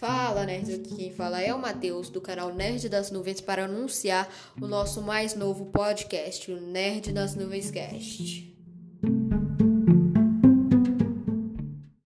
Fala, nerds, aqui quem fala é o Matheus, do canal Nerd das Nuvens, para anunciar o nosso mais novo podcast, o Nerd das Nuvens Cast.